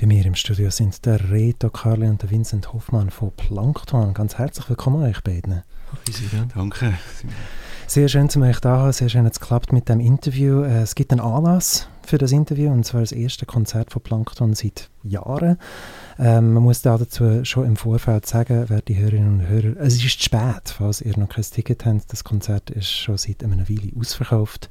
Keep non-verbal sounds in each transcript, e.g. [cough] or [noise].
Bei mir im Studio sind der Reto Carli und der Vincent Hoffmann von Plankton. Ganz herzlich willkommen euch beiden. Danke. Sehr schön, dass ihr euch da haben. Sehr schön, dass es klappt mit dem Interview. Äh, es gibt einen Anlass für das Interview und zwar das erste Konzert von Plankton seit Jahren. Ähm, man muss da dazu schon im Vorfeld sagen, wer die Hörerinnen und Hörer, es ist spät, falls ihr noch kein Ticket habt. Das Konzert ist schon seit einer Weile ausverkauft.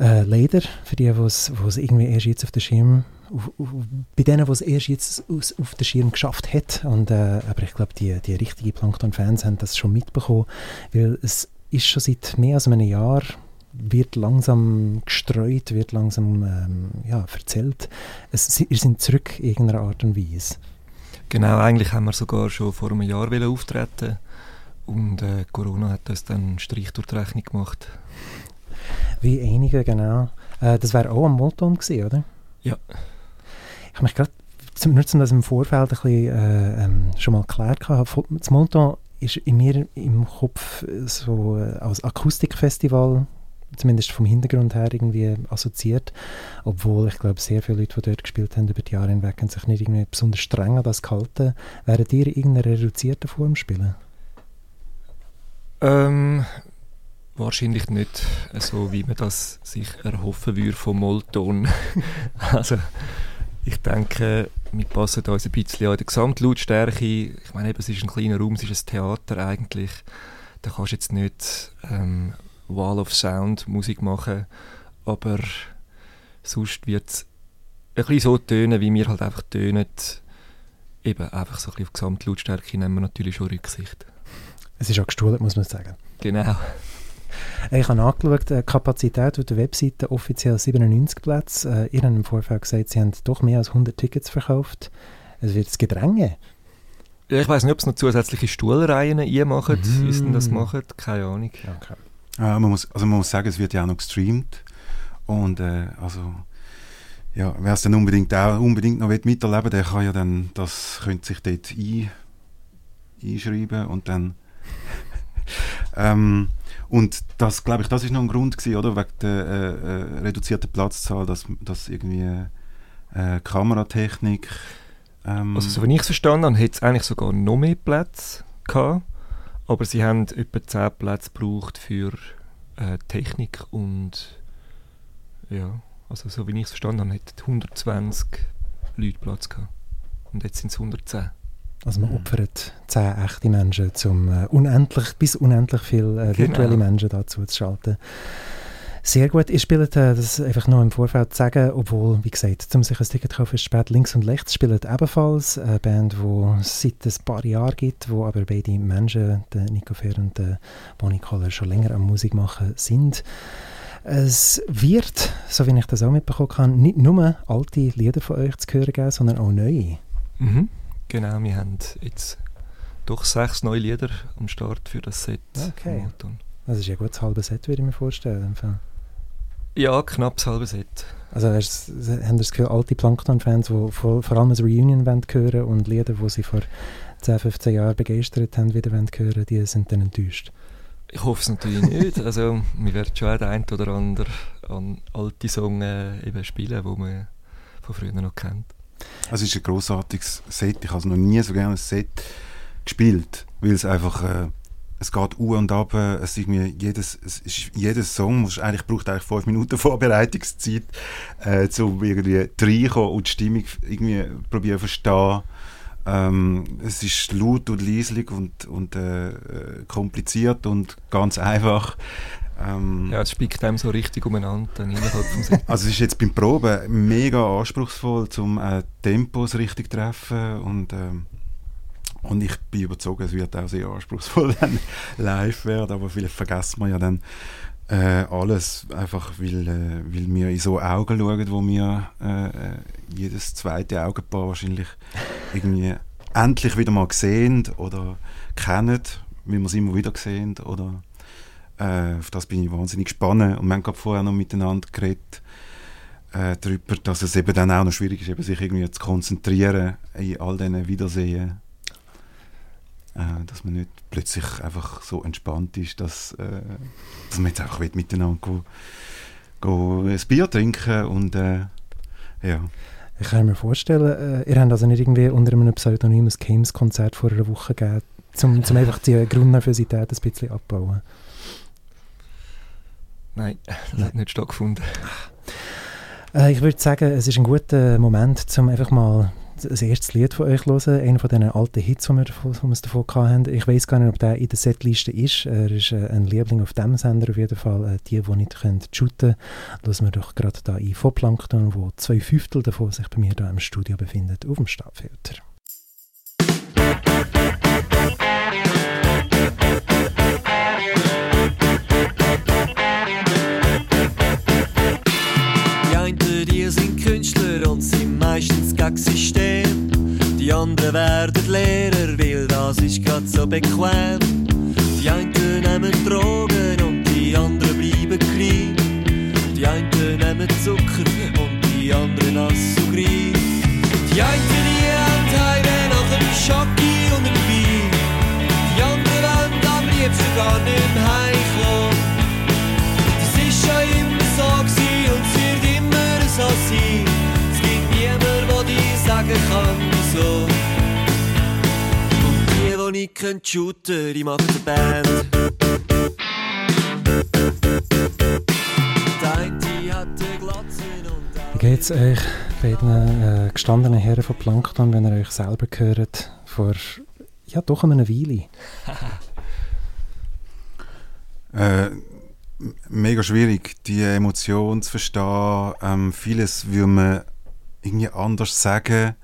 Äh, leider, für die, die es irgendwie erst jetzt auf den Schirm auf, auf, bei denen, die es erst jetzt aus, auf den Schirm geschafft hat. Und, äh, aber ich glaube, die, die richtigen Plankton-Fans haben das schon mitbekommen, weil es ist schon seit mehr als einem Jahr wird langsam gestreut, wird langsam ähm, ja, erzählt. Es, ihr sind zurück in irgendeiner Art und Weise. Genau, eigentlich haben wir sogar schon vor einem Jahr auftreten und äh, Corona hat uns dann einen Strich durch die Rechnung gemacht. Wie einige, genau. Äh, das wäre auch am Molton gewesen, oder? Ja. Ich habe mich gerade, nur um das im Vorfeld ein bisschen äh, ähm, schon mal geklärt das Molton ist in mir im Kopf so äh, als Akustikfestival zumindest vom Hintergrund her irgendwie assoziiert, obwohl ich glaube, sehr viele Leute, die dort gespielt haben über die Jahre hinweg, sich nicht irgendwie besonders streng an das gehalten. Wären in irgendeiner reduzierten Form spielen? Ähm, wahrscheinlich nicht so, wie man das sich erhoffen würde vom Molton. [laughs] also ich denke, wir passen uns ein bisschen an die Gesamtlautstärke. Ich meine, es ist ein kleiner Raum, es ist ein Theater eigentlich. Da kannst du jetzt nicht ähm, Wall of Sound Musik machen, aber sonst wird es ein bisschen so tönen, wie wir halt einfach tönen. Eben einfach so ein bisschen auf Gesamtlautstärke nehmen wir natürlich schon Rücksicht. Es ist auch gestuhlt, muss man sagen. Genau. Ich habe angeschaut, die Kapazität auf der Webseite offiziell 97 Plätze. Äh, ihr habt im Vorfeld gesagt, sie haben doch mehr als 100 Tickets verkauft. Es wird das Gedränge. Ich weiß nicht, ob es noch zusätzliche Stuhlreihen machen, mm. wie sie das machen, keine Ahnung. Okay. Ja, man, muss, also man muss sagen, es wird ja auch noch gestreamt. Und äh, also, ja, wer es dann unbedingt auch unbedingt noch miterleben will, der kann ja dann, das könnte sich dort ein, einschreiben und dann ähm, und das, glaube ich, das ist noch ein Grund gewesen, oder, wegen der äh, äh, reduzierten Platzzahl, dass, dass irgendwie äh, Kameratechnik ähm, Also so wie ich es verstanden habe, hätte es eigentlich sogar noch mehr Plätze gehabt, aber sie haben etwa 10 Plätze gebraucht für äh, Technik und ja, also so wie ich es verstanden habe, hätten 120 Leute Platz gehabt und jetzt sind es 110. Also man opfert zehn echte Menschen, um äh, unendlich, bis unendlich viele äh, virtuelle genau. Menschen dazu zu schalten. Sehr gut. Ihr spielt äh, das einfach noch im Vorfeld zu sagen, obwohl, wie gesagt, um sich ein Ticket kaufen, ist spät. Links und Rechts spielt ebenfalls eine Band, die es seit ein paar Jahren gibt, wo aber beide Menschen, der Nico Fair und der Bonnie Coller, schon länger am Musik machen sind. Es wird, so wie ich das auch mitbekommen habe, nicht nur alte Lieder von euch zu hören geben, sondern auch neue. Mhm. Genau, wir haben jetzt doch sechs neue Lieder am Start für das Set. Okay. Das ist ja gut das halbe Set, würde ich mir vorstellen. Ja, knapp das halbe Set. Also hast, haben das Gefühl, alte Plankton-Fans, die vor, vor allem ein Reunion hören und Lieder, die sie vor 10, 15 Jahren begeistert haben, wieder hören, die sind dann enttäuscht? Ich hoffe es natürlich nicht. [laughs] Also, wir werden schon den einen oder anderen an alte Songs äh, eben spielen, die man von früher noch kennt. Es ist ein grossartiges Set. Ich habe noch nie so gerne ein Set gespielt, weil es einfach äh, es geht u und ab. Es ist mir jedes, es ist, jedes Song muss eigentlich braucht eigentlich fünf Minuten [laughs] Vorbereitungszeit, äh, um irgendwie reinkommen und die Stimmung irgendwie probieren zu verstehen. Ähm, es ist laut und leislich und, und äh, kompliziert und ganz einfach. Ähm, ja, es spickt einem so richtig umeinander innerhalb vom Set. Also es ist jetzt beim Proben mega anspruchsvoll, um äh, Tempos richtig zu treffen und, ähm, und ich bin überzeugt, es wird auch sehr anspruchsvoll [laughs] dann live werden, aber vielleicht vergessen wir ja dann äh, alles, einfach weil, äh, weil wir in so Augen schauen, wo wir äh jedes zweite Augenpaar wahrscheinlich irgendwie endlich wieder mal sehen oder kennen, wie wir es immer wieder sehen oder äh, auf das bin ich wahnsinnig gespannt. Und wir haben gerade vorher noch miteinander geredet, äh, darüber, dass es eben dann auch noch schwierig ist, eben sich irgendwie zu konzentrieren in all diesen Wiedersehen. Äh, dass man nicht plötzlich einfach so entspannt ist, dass, äh, dass man jetzt einfach miteinander go, go ein Bier trinken und äh, ja. Ich kann mir vorstellen, äh, ihr habt also nicht irgendwie unter einem Pseudonym ein Games-Konzert vor einer Woche gegeben, um einfach die Grundnervosität ein bisschen abbauen. Nein, [laughs] das hat nicht stattgefunden. Äh, ich würde sagen, es ist ein guter Moment, um einfach mal das erste Lied von euch hören, einer von diesen alten Hits, die wir, davon, die wir davon hatten. Ich weiß gar nicht, ob der in der Setliste ist. Er ist äh, ein Liebling auf dem Sender auf jeden Fall. Äh, die, die nicht können shooten können, hören wir doch gerade da in von Plankton, wo zwei Fünftel davon sich bei mir da im Studio befindet, auf dem Stabfilter. meistens gegen System. Die anderen werden Lehrer, weil das ist grad so bequem. Die einen nehmen Drogen und die anderen bleiben klein. Die einen nehmen Zucker und die anderen Assugrin. Die einen die haben Heimweh nach einem Schocki und einem Wein. Die anderen wollen am liebsten gar nicht heimkommen. Das ist schon immer so gewesen und es wird immer so sein sagen kann, wieso. Und die, die nicht können shooten, die machen eine Band. Wie geht's euch beiden äh, gestandenen Herren von Plankton, wenn ihr euch selber gehört, vor ja, doch einer Weile? [laughs] äh, mega schwierig, die Emotion zu verstehen. Ähm, vieles würde man irgendwie anders sagen.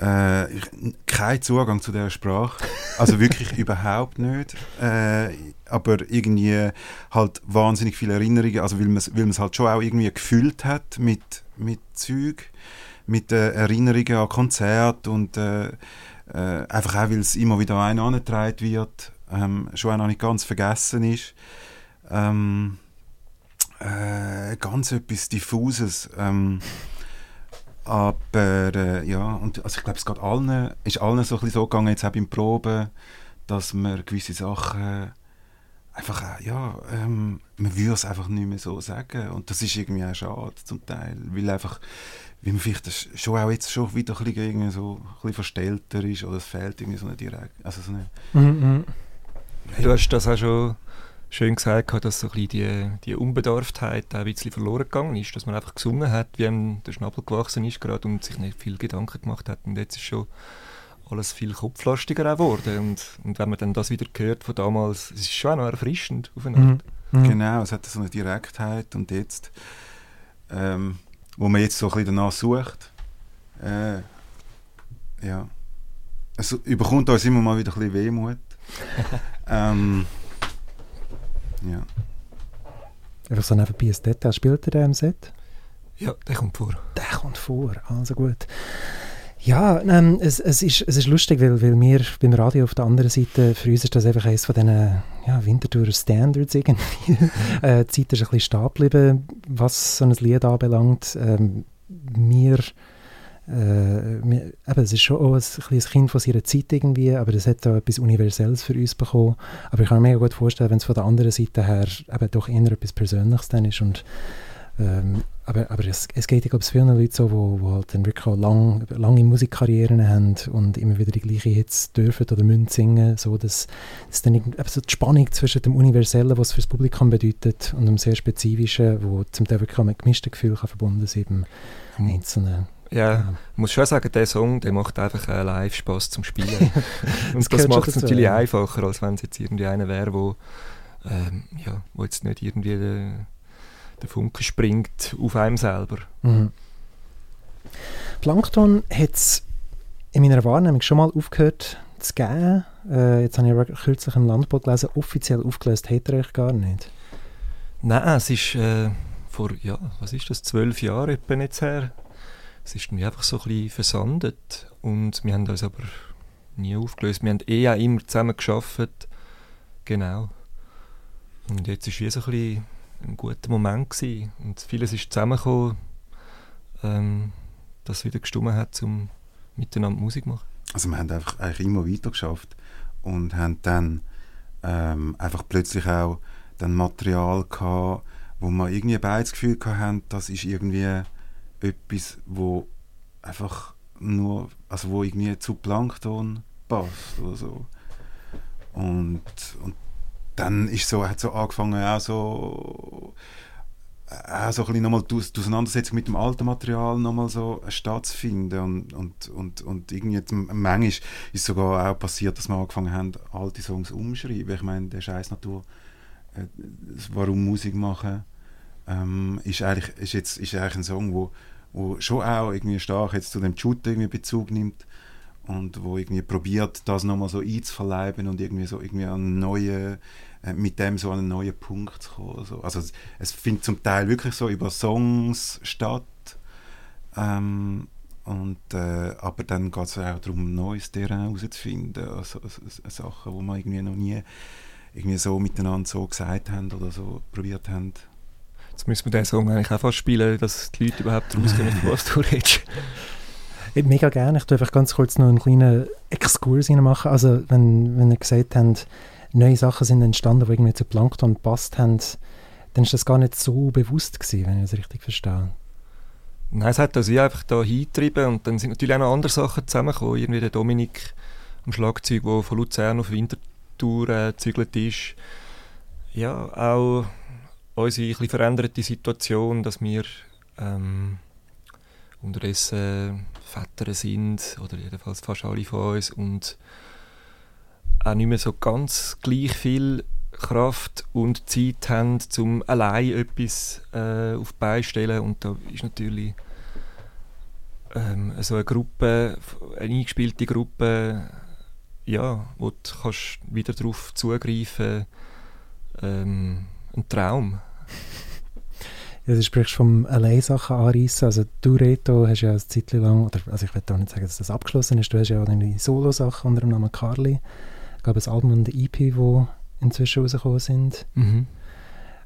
Äh, ich, kein Zugang zu der Sprache, also wirklich [laughs] überhaupt nicht. Äh, aber irgendwie halt wahnsinnig viele Erinnerungen, also weil man es weil halt schon auch irgendwie gefühlt hat mit, mit Zeug, mit äh, Erinnerungen an Konzerte und äh, äh, einfach auch, weil es immer wieder ein angetragen wird, ähm, schon auch noch nicht ganz vergessen ist. Ähm, äh, ganz etwas Diffuses. Ähm, aber äh, ja, und, also ich glaube, es geht allen, ist allen so, ein so gegangen, jetzt auch beim Proben, dass man gewisse Sachen einfach, ja, ähm, man würde es einfach nicht mehr so sagen. Und das ist irgendwie auch schade zum Teil, weil einfach, wie man vielleicht das schon auch jetzt schon wieder ein bisschen, irgendwie so, ein bisschen verstellter ist oder es fehlt irgendwie so eine direkt, also so eine... Mhm. Du hast das auch schon schön gesagt, dass so ein die, die Unbedarftheit auch ein bisschen verloren gegangen ist, dass man einfach gesungen hat, wie einem der Schnabel gewachsen ist gerade und sich nicht viel Gedanken gemacht hat. Und jetzt ist schon alles viel kopflastiger geworden. Und, und wenn man dann das wieder hört von damals, es ist schon auch noch erfrischend auf eine Art. Mhm. mhm. Genau, es hat so eine Direktheit und jetzt, ähm, wo man jetzt so ein bisschen danach sucht, äh, ja, es überkommt uns immer mal wieder ein bisschen Wehmut. [laughs] ähm, ja. Einfach so nebenbei ein Detail. Spielt er im Set? Ja, der kommt vor. Der kommt vor, also gut. Ja, ähm, es, es, ist, es ist lustig, weil, weil wir beim Radio auf der anderen Seite, für uns ist das einfach eines von diesen ja, Winterthurer Standards irgendwie. [laughs] äh, die Zeit ist ein bisschen stehen geblieben, was so ein Lied anbelangt. Ähm, wir äh, eben, es ist schon auch ein, ein Kind von seiner Zeit irgendwie, aber es hat auch etwas Universelles für uns bekommen. Aber ich kann mir mega gut vorstellen, wenn es von der anderen Seite her eben doch eher etwas Persönliches dann ist und ähm, aber, aber es, es geht, ich glaube, vielen Leuten so, wo, wo halt dann wirklich auch lang, lange Musikkarrieren haben und immer wieder die gleichen Hits dürfen oder müssen singen, so dass, dass dann eben so die Spannung zwischen dem Universellen, was es für das Publikum bedeutet, und dem sehr Spezifischen, wo zum Teil wirklich auch mit gemischten Gefühlen verbunden ist, eben mhm. Ja, ja, ich muss schon sagen, der Song, der macht einfach äh, live Spaß zum Spielen. [laughs] und das, macht es natürlich ja. einfacher, als wenn es jetzt irgendwie einer wäre, wo, ähm, ja, wo jetzt nicht irgendwie der, der Funke springt auf einem selber. Mhm. Plankton hat es in meiner Wahrnehmung schon mal aufgehört zu geben. Äh, jetzt habe ich kürzlich im Landbau gelesen, offiziell aufgelöst hat er euch gar nicht. Nein, es ist äh, vor, ja, was ist das, zwölf Jahren etwa jetzt her, es ist dann einfach so ein bisschen versandet und wir haben uns aber nie aufgelöst. Wir haben eh auch immer zusammen geschafft. Genau. Und jetzt war wie so ein, bisschen ein guter Moment gewesen. und vieles ist zusammengekommen, ähm, das wieder gestummen hat, um miteinander Musik zu machen. Also wir haben einfach eigentlich immer weiter geschafft und haben dann ähm, einfach plötzlich auch dann Material gehabt, wo wir irgendwie beide das Gefühl hatten, das ist irgendwie etwas, wo einfach nur, also wo irgendwie zu Plankton passt oder so. Und, und dann ist so, hat so angefangen auch so auch so nochmal die Auseinandersetzung mit dem alten Material nochmal so stattzufinden und, und, und, und irgendwie manchmal ist sogar auch passiert, dass wir angefangen haben, alte Songs umzuschreiben. Ich meine, der Scheiß Natur, äh, warum Musik machen, ähm, ist eigentlich ist jetzt ist eigentlich ein Song, wo, wo schon auch irgendwie stark jetzt zu dem Shooter irgendwie Bezug nimmt und wo irgendwie probiert, das nochmal so einzuverleiben und irgendwie so irgendwie einen neuen äh, mit dem so an einen neuen Punkt zu kommen. Also, also es, es findet zum Teil wirklich so über Songs statt. Ähm, und, äh, aber dann geht es auch darum, neues Terrain herauszufinden. Also, also, also, Sachen, die wir irgendwie noch nie irgendwie so miteinander so gesagt haben oder so probiert haben. Jetzt müssen wir den Song eigentlich auch fast spielen, dass die Leute überhaupt rauskommen, was [laughs] du redest. Mega gerne. Ich darf einfach ganz kurz noch einen kleinen Exkurs machen. Also, wenn, wenn ihr gesagt habt, neue Sachen sind entstanden, die irgendwie zu Plankton gepasst haben, dann ist das gar nicht so bewusst gewesen, wenn ich es richtig verstehe. Nein, es hat uns einfach da hingetrieben und dann sind natürlich auch noch andere Sachen zusammengekommen. Irgendwie der Dominik am Schlagzeug, der von Luzern auf Winterthur äh, gezügelt ist. Ja, auch unsere ein veränderte Situation, dass wir ähm, unterdessen Väter sind, oder jedenfalls fast alle von uns, und auch nicht mehr so ganz gleich viel Kraft und Zeit haben, um allein etwas äh, auf die Beine zu stellen. Und da ist natürlich ähm, so eine Gruppe, eine eingespielte Gruppe, ja, wo du kannst wieder darauf zugreifen ähm, ein Traum. Ja, du sprichst vom Allein-Sachen anreißen. Also du, Reto, hast ja eine Zeit lang, oder, also ich will auch nicht sagen, dass das abgeschlossen ist, du hast ja auch deine Solo-Sachen unter dem Namen Carly ich glaube, ein Album und eine EP, die inzwischen rausgekommen sind. Mhm.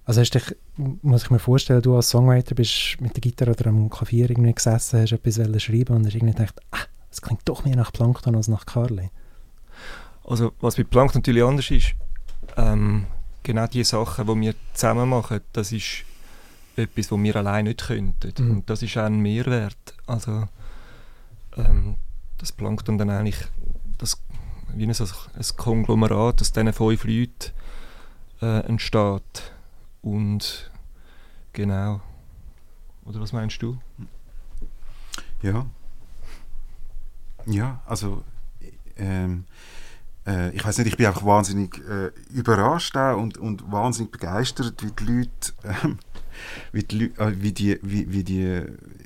Also hast dich, muss ich mir vorstellen, du als Songwriter bist mit der Gitarre oder am Klavier irgendwie gesessen, hast etwas schreiben und hast irgendwie gedacht, ah, es klingt doch mehr nach Plankton als nach Carly. Also was bei Plankton natürlich anders ist, ähm, genau die Sachen, die wir zusammen machen, das ist etwas, was wir allein nicht könnten. Mhm. Und das ist auch ein Mehrwert. Also ähm, das Plankton dann eigentlich, das wie ein, ein Konglomerat aus diesen fünf Leuten äh, entsteht. Und genau. Oder was meinst du? Ja. Ja, also ähm, äh, ich weiß nicht, ich bin einfach wahnsinnig äh, überrascht und, und wahnsinnig begeistert, wie die Leute, äh, wie, die, äh, wie die, wie, wie die,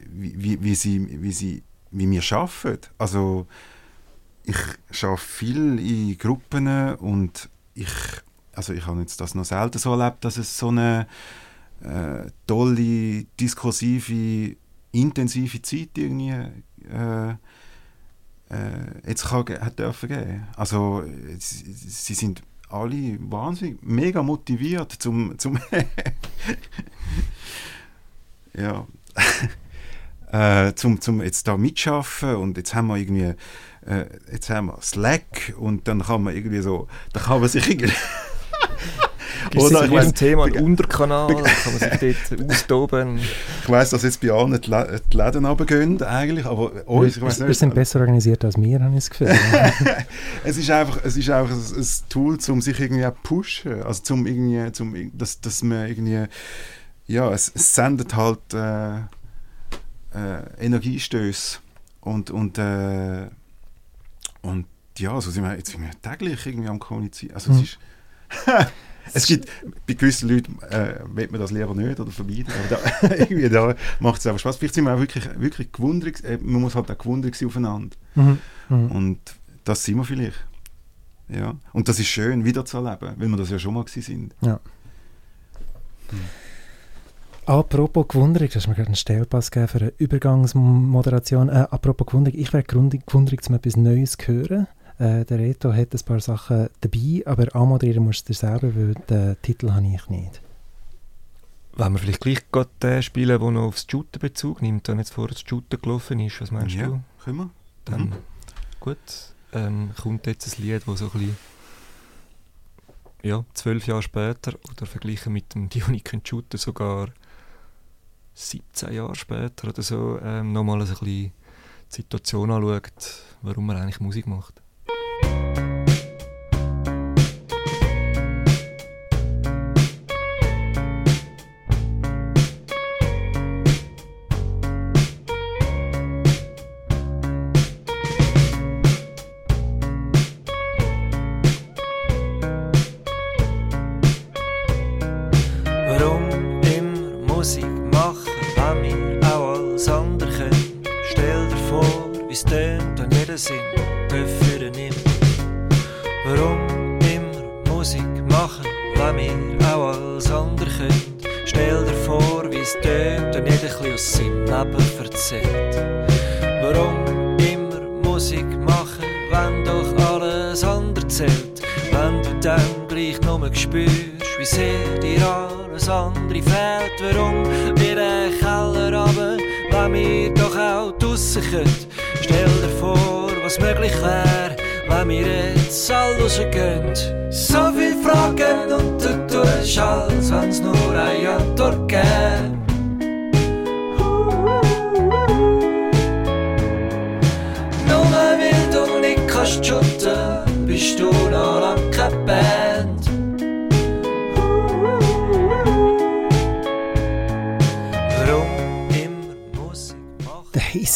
wie, wie, sie, wie sie, wie wir arbeiten. Also ich arbeite viel in Gruppen und ich, also ich habe jetzt das noch selten so erlebt, dass es so eine äh, tolle, diskursive, intensive Zeit irgendwie äh, äh, jetzt kann, hat dürfen geben. Also sie, sie sind alle wahnsinnig, mega motiviert zum, zum [laughs] ja, [laughs] äh, zum, zum jetzt da mitschaffen und jetzt haben wir irgendwie äh, jetzt haben wir Slack und dann kann man irgendwie so, da kann man sich [laughs] irgendwie Oder ich weiss, Thema einen Unterkanal, kann man sich dort [laughs] austoben. Ich weiss, dass jetzt bei allen die, die Läden runtergehen, eigentlich, aber uns, ich weiss nicht. Wir sind besser organisiert als wir, habe ich das Gefühl. es ist einfach, es ist einfach ein, ein Tool, um sich irgendwie zu pushen, also zum irgendwie, zum, dass, dass man irgendwie, ja, es, es sendet halt äh, äh, Energiestöße und, und äh, und ja, so sind wir, jetzt sind wir täglich irgendwie am Kommunizieren. Also mhm. es ist... [laughs] es gibt, bei gewissen Leuten äh, will man das lieber nicht oder vermeiden, aber da, [laughs] irgendwie da macht es einfach Spaß. Vielleicht sind wir auch wirklich, wirklich gewundert, äh, man muss halt auch gewundert sein aufeinander. Mhm. Mhm. Und das sind wir vielleicht. Ja. Und das ist schön, wieder zu erleben, weil wir das ja schon mal gewesen sind. Ja. Mhm. Apropos Gewunderung, du hast mir gerade einen Stellpass gegeben für eine Übergangsmoderation. Äh, apropos Gewunderung, ich wäre gewundert, um etwas Neues zu hören. Äh, der Reto hat ein paar Sachen dabei, aber anmoderieren musst du dir selber, weil den Titel habe ich nicht. Wollen wir vielleicht gleich gerade den spielen, der noch aufs Shooter Bezug nimmt, der jetzt vorher das Shooter gelaufen ist? Was meinst ja, du? können wir. Dann, mhm. gut, ähm, kommt jetzt ein Lied, das so ein bisschen ja, zwölf Jahre später oder verglichen mit dem [laughs] Dioniken Shooter sogar 17 Jahre später oder so ähm, nochmal ein bisschen die Situation anschaut, warum man eigentlich Musik macht.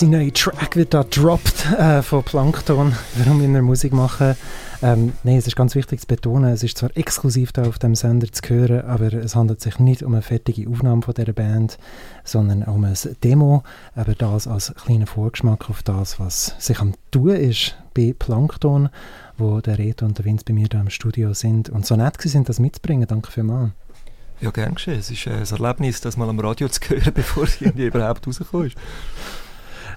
Sein neuer Track wird da droppt äh, von Plankton, warum wir Musik machen. Ähm, Nein, es ist ganz wichtig zu betonen, es ist zwar exklusiv da auf dem Sender zu hören, aber es handelt sich nicht um eine fertige Aufnahme von dieser Band, sondern um ein Demo, aber das als kleiner Vorgeschmack auf das, was sich am tun ist bei Plankton, wo der Reto und der Vince bei mir da im Studio sind und so nett sind, das mitzubringen. Danke vielmals. Ja, gern geschehen. Es ist ein Erlebnis, das mal am Radio zu hören, [laughs] bevor es überhaupt rauskommt.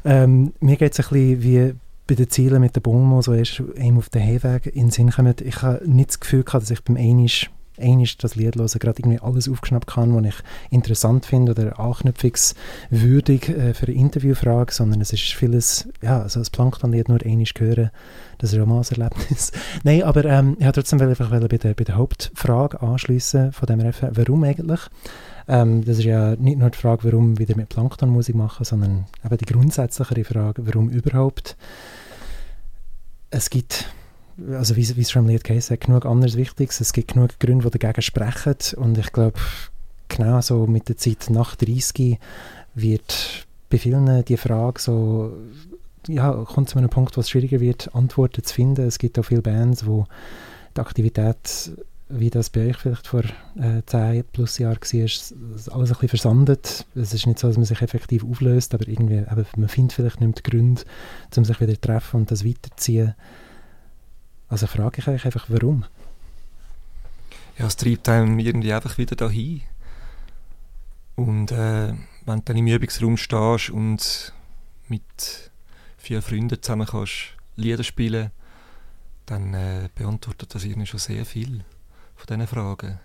Ähm, mir geht es ein bisschen wie bei den Zielen mit der Bombe, so erst einem auf den Heimweg in den Sinn kommt. Ich habe nicht das Gefühl gehabt, dass ich beim Einisch einisch das Lied hören, gerade irgendwie alles aufgeschnappt kann, was ich interessant finde oder anknüpfungswürdig äh, für eine Interviewfrage, sondern es ist vieles, ja, also das Plankton-Lied nur einisch hören, das Romanserlebnis. [laughs] Nein, aber ähm, ich wollte trotzdem einfach bei der, bei der Hauptfrage anschließen von dem Refer warum eigentlich? Ähm, das ist ja nicht nur die Frage, warum wieder mit Plankton Musik machen, sondern eben die grundsätzlichere Frage, warum überhaupt. Es gibt, also wie, wie es schon im Lied geheißen hat, genug anderes Wichtiges. Es gibt genug Gründe, die dagegen sprechen. Und ich glaube, genau so mit der Zeit nach 30 wird bei vielen die Frage so ja, kommt zu einem Punkt, wo es schwieriger wird, Antworten zu finden. Es gibt auch viele Bands, wo die Aktivität wie das bei euch vielleicht vor äh, 10 plus Jahren war, ist alles ein bisschen versandet. Es ist nicht so, dass man sich effektiv auflöst, aber irgendwie, eben, man findet vielleicht nicht die Gründe, um sich wieder zu treffen und das weiterzuziehen. Also frage ich euch einfach, warum? Ja, es treibt einem irgendwie einfach wieder dahin. Und äh, wenn du dann im Übungsraum stehst und mit vier Freunden zusammen kannst Lieder spielen, dann äh, beantwortet das irgendwie schon sehr viel von diesen Fragen.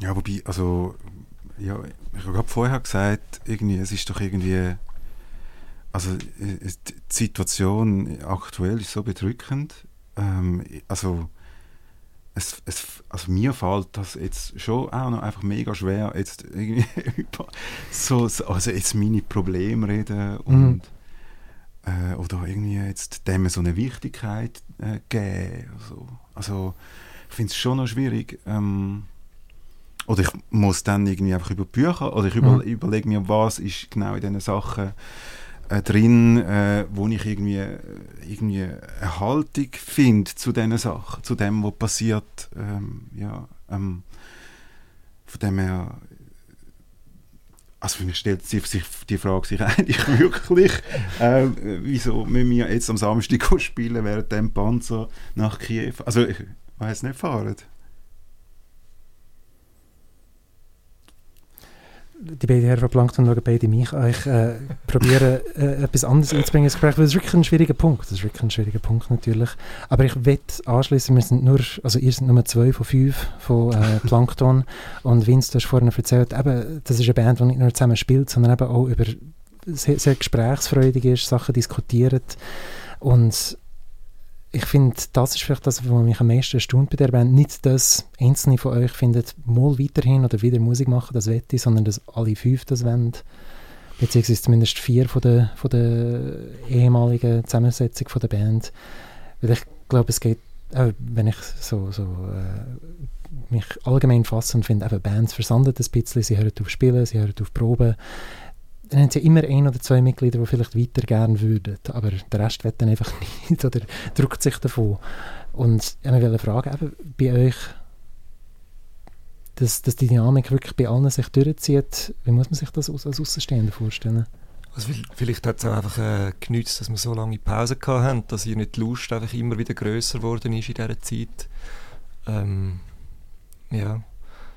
Ja, wobei, also, ja, ich habe vorher gesagt, irgendwie, es ist doch irgendwie, also die Situation aktuell ist so bedrückend. Ähm, also, es, es, also mir fällt das jetzt schon auch noch einfach mega schwer, jetzt irgendwie [laughs] über so, also jetzt meine Probleme reden und mhm. äh, oder irgendwie jetzt dem so eine Wichtigkeit äh, geben. Also, also ich finde es schon noch schwierig. Ähm, oder ich muss dann irgendwie einfach über Bücher oder ich über, mhm. überlege mir, was ist genau in diesen Sachen äh, drin, äh, wo ich irgendwie, irgendwie eine Haltung finde zu diesen Sachen, zu dem, was passiert. Ähm, ja, ähm, von dem her, also für mich stellt sich die Frage sich [laughs] eigentlich wirklich, äh, wieso müssen wir jetzt am Samstag [laughs] spielen, während dem Panzer nach Kiew, also ich weiß nicht fahren. Die beiden Herren von Plankton schauen beide mich an. Ich äh, probiere [laughs] äh, etwas anderes einzubringen ins Gespräch, weil es ist wirklich ein schwieriger Punkt. Das ist wirklich ein schwieriger Punkt natürlich. Aber ich wette anschließen, wir sind nur, also ihr seid Nummer zwei von fünf von äh, [laughs] Plankton und Vince, du hast vorhin erzählt, eben, das ist eine Band, die nicht nur zusammen spielt, sondern eben auch über sehr, sehr gesprächsfreudig ist, Sachen diskutiert und ich finde, das ist vielleicht das, was mich am meisten erstaunt bei der Band. Nicht, dass einzelne von euch findet, mal weiterhin oder wieder Musik machen, das wette ich, sondern dass alle fünf das wollen. beziehungsweise zumindest vier von der, von der ehemaligen Zusammensetzung von der Band. Weil ich glaube, es geht, auch wenn ich so, so äh, mich allgemein fasse und finde, Bands versandet ein bisschen, sie hören auf Spielen, sie hören auf Proben. Dann haben sie immer ein oder zwei Mitglieder, die vielleicht weiter gerne würden, aber der Rest wird dann einfach [laughs] nicht oder drückt sich davon. Und ich wollte fragen, eben, bei euch, dass, dass die Dynamik wirklich bei allen sich durchzieht, wie muss man sich das als Außenstehender vorstellen? Also vielleicht hat es auch einfach äh, genützt, dass wir so lange Pause hatten, dass ihr nicht die Lust einfach immer wieder grösser geworden ist in dieser Zeit. Ähm, ja,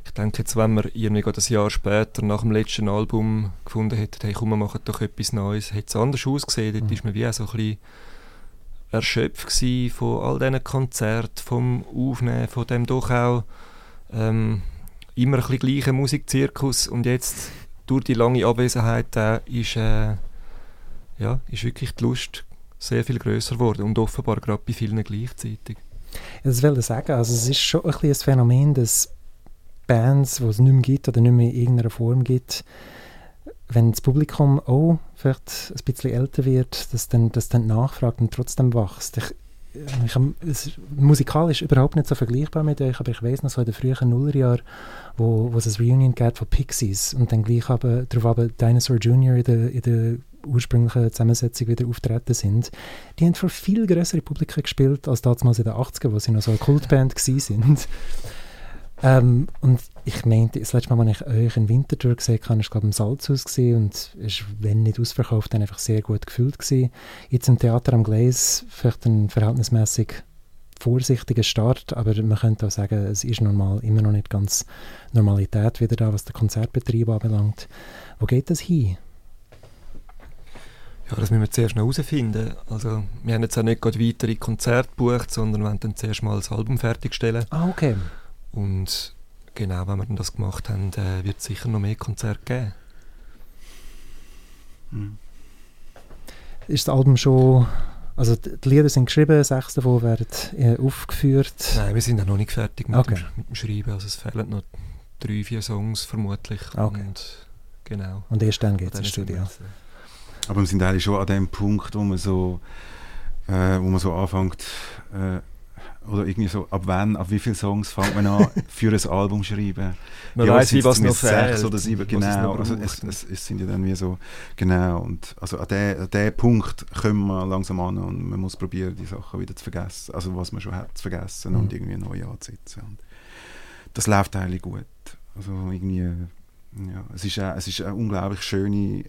ich denke jetzt, wenn wir irgendwie gerade ein Jahr später nach dem letzten Album gefunden hätten, hey komm, wir machen doch etwas Neues, hätte es anders ausgesehen. Dort mhm. ist man wie auch so ein bisschen erschöpft von all diesen Konzerten, vom Aufnehmen, von dem doch auch ähm, immer ein bisschen gleichen Musikzirkus und jetzt durch die lange Abwesenheit äh, ist, äh, ja, ist wirklich die Lust sehr viel größer geworden und offenbar gerade bei vielen gleichzeitig. Das will ich sagen. Also es ist schon ein, ein Phänomen, dass Bands, die es nicht mehr gibt oder nicht mehr in irgendeiner Form gibt, wenn das Publikum auch vielleicht ein bisschen älter wird, dass dann, dass dann die Nachfrage dann trotzdem wächst. Ich, ich, es, musikalisch überhaupt nicht so vergleichbar mit euch, aber ich weiß noch so in den frühen Nullerjahren, wo, wo es ein Reunion gab von Pixies und dann gleich aber, darauf aber Dinosaur Jr. in der, in der ursprünglichen Zusammensetzung wieder auftreten sind, die haben vor viel größere Publiken gespielt als damals in den 80er, wo sie noch so eine Kultband sind. Ähm, und ich meinte, das letzte Mal, als ich euch in Winterthur gesehen habe, war es glaube im Salzhaus gewesen und ist, wenn nicht ausverkauft, dann einfach sehr gut gefüllt gewesen. Jetzt im Theater am Gleis vielleicht ein verhältnismäßig vorsichtiger Start, aber man könnte auch sagen, es ist normal immer noch nicht ganz Normalität wieder da, was den Konzertbetrieb anbelangt. Wo geht das hin? Ja, das müssen wir zuerst noch herausfinden. Also, wir haben jetzt auch nicht gerade weitere Konzerte gebucht, sondern wollen dann zuerst mal das Album fertigstellen. Ah, okay. Und genau, wenn wir das gemacht haben, äh, wird es sicher noch mehr Konzerte geben. Hm. Ist das Album schon... Also die Lieder sind geschrieben, sechs davon werden äh, aufgeführt? Nein, wir sind noch nicht fertig mit, okay. dem, mit, dem, Schreiben. Also es fehlen noch drei, vier Songs vermutlich. Okay. Und, genau. Und erst dann geht es ins Studio. Aber wir sind eigentlich schon an dem Punkt, wo man so, äh, wo man so anfängt... Äh, oder irgendwie so, ab wann, ab wie viele Songs fängt man an [laughs] für ein Album zu schreiben? Man ja, weiß, wie was noch fehlt. Sechs oder sieben, genau. Es, also es, es, es, sind ja dann wie so, genau. Und also an diesen Punkt kommen wir langsam an und man muss probieren, die Sachen wieder zu vergessen. Also was man schon hat, zu vergessen mhm. und irgendwie neu anzusetzen. Und das läuft eigentlich gut. Also irgendwie, ja, es ist, eine, es ist eine unglaublich schöne,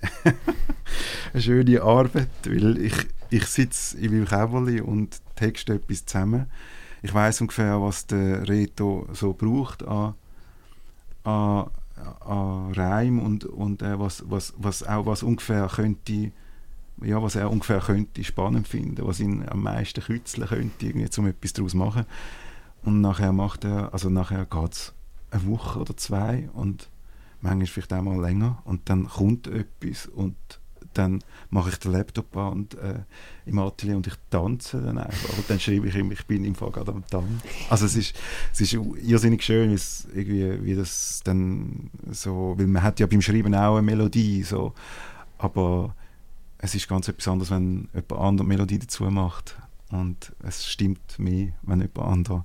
[laughs] eine schöne Arbeit, weil ich, ich sitze in meinem Kämmerchen und texte etwas zusammen ich weiß ungefähr, was der Reto so braucht an, an, an Reim und, und äh, was, was, was auch was ungefähr könnte ja, was er ungefähr könnte spannend finden, was ihn am meisten kützeln könnte, irgendwie, um etwas daraus zu machen. Und nachher macht er, also nachher geht es eine Woche oder zwei und manchmal vielleicht auch mal länger und dann kommt etwas und dann mache ich den Laptop an und, äh, im Atelier und ich tanze dann einfach. Und dann schreibe ich ihm, ich bin im Fall gerade am Tanzen. Also es ist, es ist irrsinnig schön, irgendwie, wie das dann so, weil man hat ja beim Schreiben auch eine Melodie, so, aber es ist ganz etwas anderes, wenn jemand andere Melodie dazu macht. Und es stimmt mehr, wenn jemand andere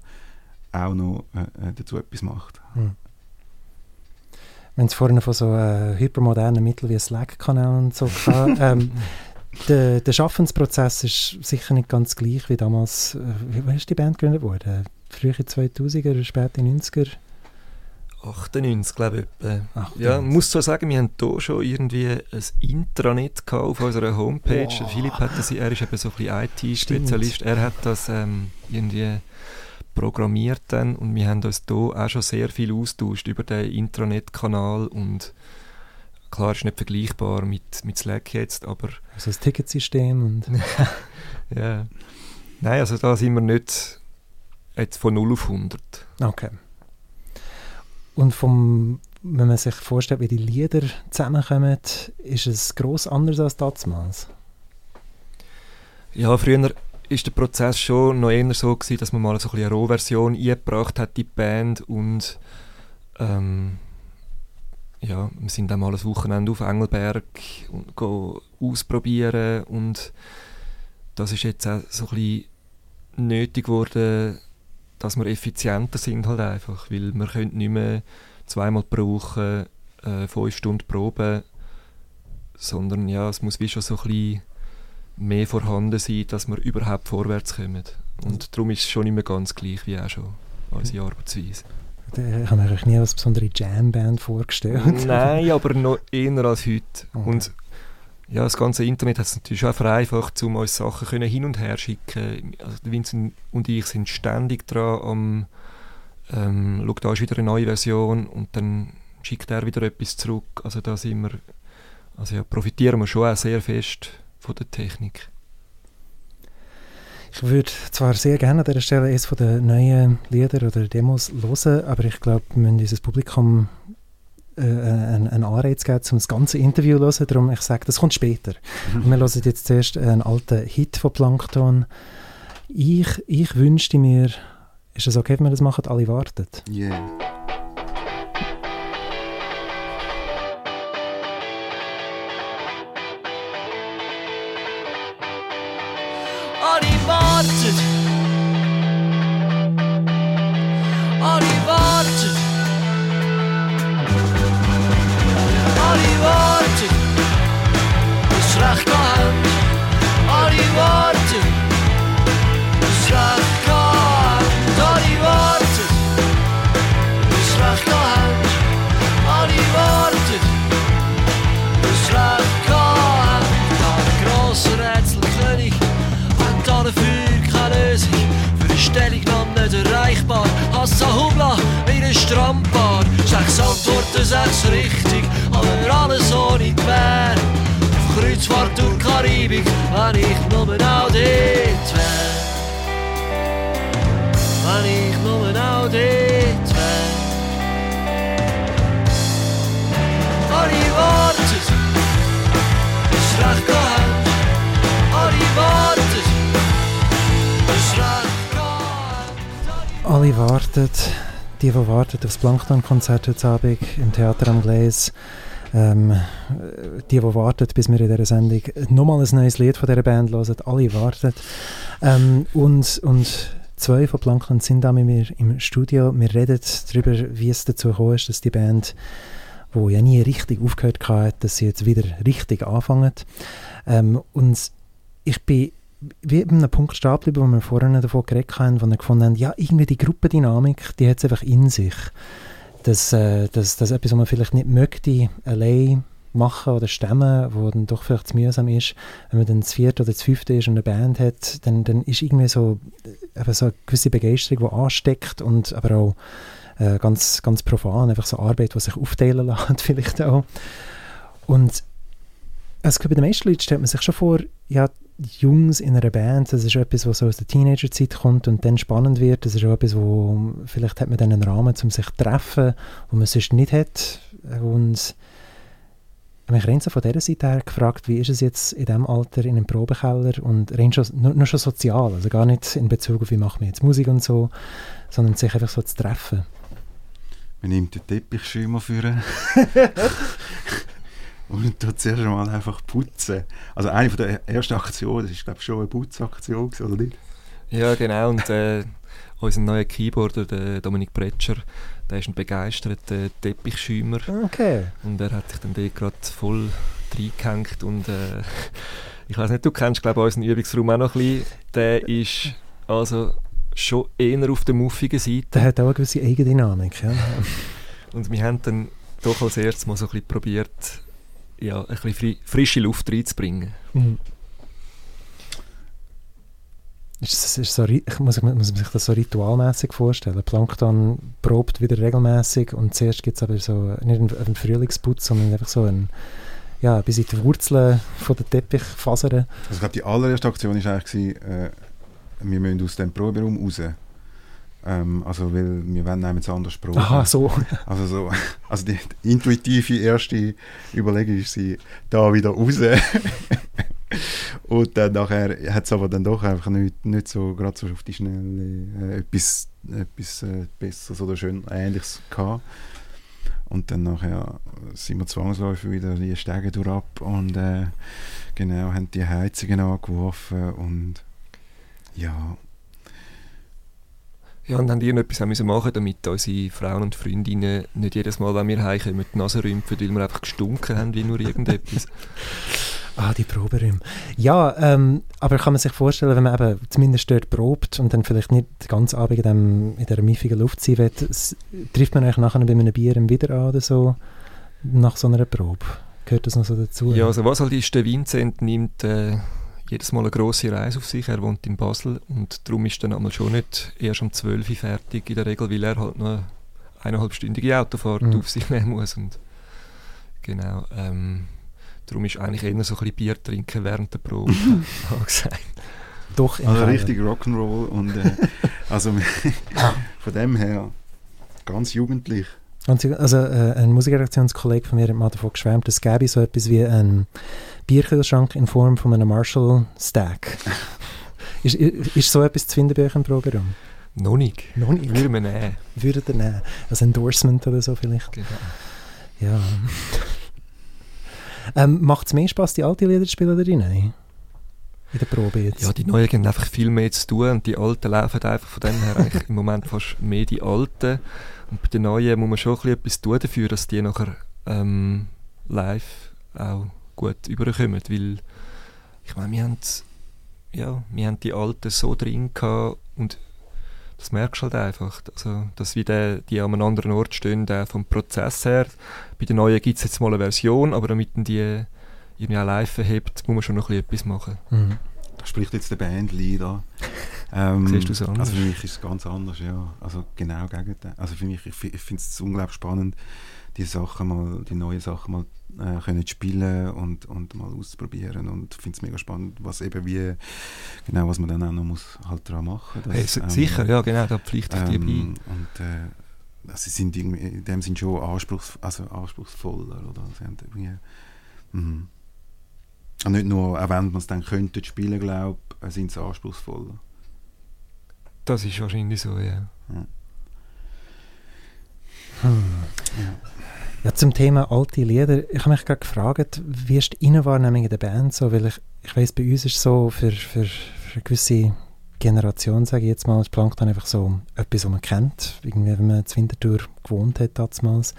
auch noch äh, äh dazu etwas macht. Hm. Haben es vorhin von so äh, hypermodernen Mitteln wie Slack-Kanal und so gehabt. [laughs] ähm, der, der Schaffensprozess ist sicher nicht ganz gleich wie damals. Äh, wie, wann ist die Band gegründet worden? Frühe 2000er, späte 90er? 98, glaube ich. Äh, ja, muss so sagen, wir haben hier schon irgendwie ein Intranet auf unserer Homepage. Wow. Philipp hat das, er ist eben so ein bisschen IT-Spezialist. Er hat das ähm, irgendwie programmiert dann und wir haben uns hier auch schon sehr viel austauscht über den Intranet-Kanal und klar ist nicht vergleichbar mit, mit Slack jetzt, aber... Also das Ticketsystem und... [laughs] ja. Nein, also da sind wir nicht jetzt von 0 auf 100. Okay. Und vom, wenn man sich vorstellt, wie die Lieder zusammenkommen, ist es gross anders als damals? Ja, früher ist der Prozess schon noch eher so gewesen, dass man mal so ein eine Rohversion eingebracht hat, die Band und ähm, ja, wir sind dann mal ein Wochenende auf Engelberg und gehen ausprobieren und das ist jetzt auch so ein nötig geworden, dass wir effizienter sind halt einfach, weil wir können nicht mehr zweimal pro Woche äh, fünf Stunden proben, sondern ja, es muss wie schon so ein bisschen mehr vorhanden sein, dass wir überhaupt vorwärts kommen. Und darum ist es schon immer ganz gleich wie auch schon unsere Arbeitsweise. Ich habe mir eigentlich nie als besondere Jamband vorgestellt. [laughs] Nein, aber noch eher als heute. Okay. Und ja, das ganze Internet hat es natürlich auch vereinfacht, um uns Sachen können hin und her schicken. Also Vincent und ich sind ständig dran am ähm, «Schau, da ist wieder eine neue Version» und dann schickt er wieder etwas zurück. Also da sind wir, also ja, profitieren wir schon auch sehr fest von der Technik. Ich würde zwar sehr gerne an dieser Stelle eines von den neuen Lieder oder Demos hören, aber ich glaube, wir müssen unser Publikum äh, einen, einen Anreiz geben, um das ganze Interview zu hören. Darum, ich sage, das kommt später. [laughs] Wir hören jetzt zuerst einen alten Hit von Plankton. Ich, ich wünschte mir, ist es okay, wenn wir das machen? Alle warten. Yeah. Sechs richtig, aber alles ohne Gewähr. Auf Kreuzfahrt Karibik, wenn ich nur auch dort wär. Wenn ich nur auch dort wär. Alle warten, Recht. Alle warten, die, die warten auf das Plankton-Konzert heute Abend im Theater am Gleis. Ähm, die, die warten, bis wir in dieser Sendung nochmal ein neues Lied von dieser Band hören. Alle warten. Ähm, und, und zwei von Plankton sind da mit mir im Studio. Wir reden darüber, wie es dazu gekommen ist, dass die Band, wo ja nie richtig aufgehört hat, dass sie jetzt wieder richtig anfangen. Ähm, und ich bin wie bei einem Punkt stehen geblieben, wo wir vorhin davon geredet haben, wo wir gefunden haben, ja, irgendwie die Gruppendynamik, die hat es einfach in sich. Dass, äh, dass, dass etwas, was man vielleicht nicht möchte, allein machen oder stemmen, wo dann doch vielleicht zu mühsam ist, wenn man dann das vierte oder das fünfte ist und eine Band hat, dann, dann ist irgendwie so, äh, einfach so eine gewisse Begeisterung, die ansteckt und aber auch äh, ganz, ganz profan, einfach so Arbeit, die sich aufteilen [laughs] lässt vielleicht auch. Und also, bei den meisten Leuten stellt man sich schon vor, ja, Jungs in einer Band, das ist etwas, was so aus der Teenagerzeit kommt und dann spannend wird. Das ist auch etwas, wo vielleicht hat man dann einen Rahmen, um sich zu treffen, wo man sonst nicht hat. Und mich rein so von dieser Seite her gefragt, wie ist es jetzt in diesem Alter in einem Probekeller und rein schon, nur, nur schon sozial, also gar nicht in Bezug auf, wie machen wir jetzt Musik und so, sondern sich einfach so zu treffen. Man nimmt den Teppichschimmer führen [laughs] und tut zuerst mal einfach putzen. Also eine von der ersten Aktionen, das ist glaube ich schon eine Putzaktion, oder nicht? Ja, genau. Und äh, [laughs] unser neuer Keyboarder, der Dominik Bretscher, der ist ein begeisterter Teppichschäumer. Okay. Und er hat sich dann dort gerade voll reingehängt. Und äh, ich weiß nicht, du kennst glaube ich unseren Übungsraum auch noch ein bisschen. Der ist also schon eher auf der muffigen Seite. Der hat auch eine gewisse Eigendynamik. Ja. [laughs] Und wir haben dann doch als erstes mal so ein bisschen probiert, ja, ein bisschen fri frische Luft reinzubringen. Mhm. Ist das, ist so, ri- ich muss, muss man sich das so ritualmäßig vorstellen. Plankton probt wieder regelmäßig und zuerst gibt es aber so nicht einen, einen Frühlingsputz, sondern einfach so ein ja, bis in die Wurzeln von der Teppichfasern. Also ich glaube, die allererste Aktion war eigentlich, gewesen, äh, wir müssen aus dem Proberaum raus. Ähm, also, weil wir wollen nämlich anders proben. Aha, so. [laughs] Also, so, also die, die intuitive erste Überlegung ist sie, da wieder raus. [laughs] Und dann nachher hat es aber dann doch einfach nicht, nicht so gerade so auf die Schnelle äh, etwas, etwas äh, Besseres oder schön Ähnliches gehabt. Und dann nachher sind wir zwangsläufig wieder die Stege durch ab und äh, genau, haben die Heizungen angeworfen und ja. Ja, und haben die noch etwas machen müssen damit unsere Frauen und Freundinnen nicht jedes Mal, wenn wir heimkommen, die Nase rümpfen, weil wir einfach gestunken haben wie nur irgendetwas. [laughs] Ah, die Proberäume. Ja, ähm, aber kann man sich vorstellen, wenn man eben zumindest dort probt und dann vielleicht nicht den ganzen Abend in, dem, in dieser miffigen Luft sein will, trifft man euch nachher bei einem Bier wieder an oder so, nach so einer Probe? Gehört das noch so dazu? Ja, also was halt ist, der Vincent nimmt äh, jedes Mal eine grosse Reise auf sich. Er wohnt in Basel und darum ist dann einmal schon nicht erst um 12 Uhr fertig in der Regel, weil er halt noch eine eineinhalbstündige Autofahrt mhm. auf sich nehmen muss. Und genau, ähm, Darum ist eigentlich eher so ein bisschen Bier trinken während der Probe [laughs] [laughs] angesagt. Doch, also richtig Rock'n'Roll und äh, [laughs] also von dem her ganz jugendlich. Also äh, ein Musikredaktionskollege von mir hat mal davon geschwärmt, es gäbe so etwas wie einen Bierkühlschrank in Form von einem Marshall-Stack. [laughs] ist, ist so etwas zu finden bei euch im Programm? Noch nicht. Noch nicht? Würden wir nehmen. Würden wir nehmen. Als Endorsement oder so vielleicht. Genau. Ja. Ähm, Macht es mehr Spaß, die alten Lieder zu spielen oder rein? In der Probe jetzt? Ja, die neuen haben einfach viel mehr zu tun und die alten laufen einfach von dem her eigentlich im Moment fast mehr die alten. Und bei den neuen muss man schon ein etwas tun dafür, dass die nachher ähm, live auch gut überkommen, weil ich meine, wir haben, ja, wir haben die alten so drin gehabt und das merkst du halt einfach. Also, dass wie die, die an einem anderen Ort stehen, der vom Prozess her. Bei den neuen gibt es jetzt mal eine Version, aber damit man die irgendwie auch live hebt, muss man schon noch etwas machen. Mhm. Da spricht jetzt der Bandleader. Ähm, [laughs] Siehst du es anders? Also für mich ist es ganz anders, ja. Also genau Gegenteil. Also für mich, ich, ich finde es unglaublich spannend, die Sachen mal, die neuen Sachen mal äh, können spielen und, und mal auszuprobieren und finde es mega spannend, was eben wie, genau, was man dann auch noch muss halt dran machen. Dass, hey, ähm, sicher, ja genau, da pflichtet ähm, die bei. Und äh, also sie sind in dem Sinn schon anspruchs, also anspruchsvoller, oder? Sie haben irgendwie, mhm. Und nicht nur, auch wenn man es dann könnte spielen, glaube ich, äh, sind sie anspruchsvoller. Das ist wahrscheinlich so, ja. ja. Hm. ja. Ja, zum Thema alte Lieder. Ich habe mich gerade gefragt, wie ist die Innenwahrnehmung in der Band so? Weil ich, ich weiss, bei uns ist es so, für, für, für eine gewisse Generation, sage ich jetzt mal, ist Plankton einfach so etwas, was man kennt. Irgendwie, wenn man zu Winterthur gewohnt hat damals.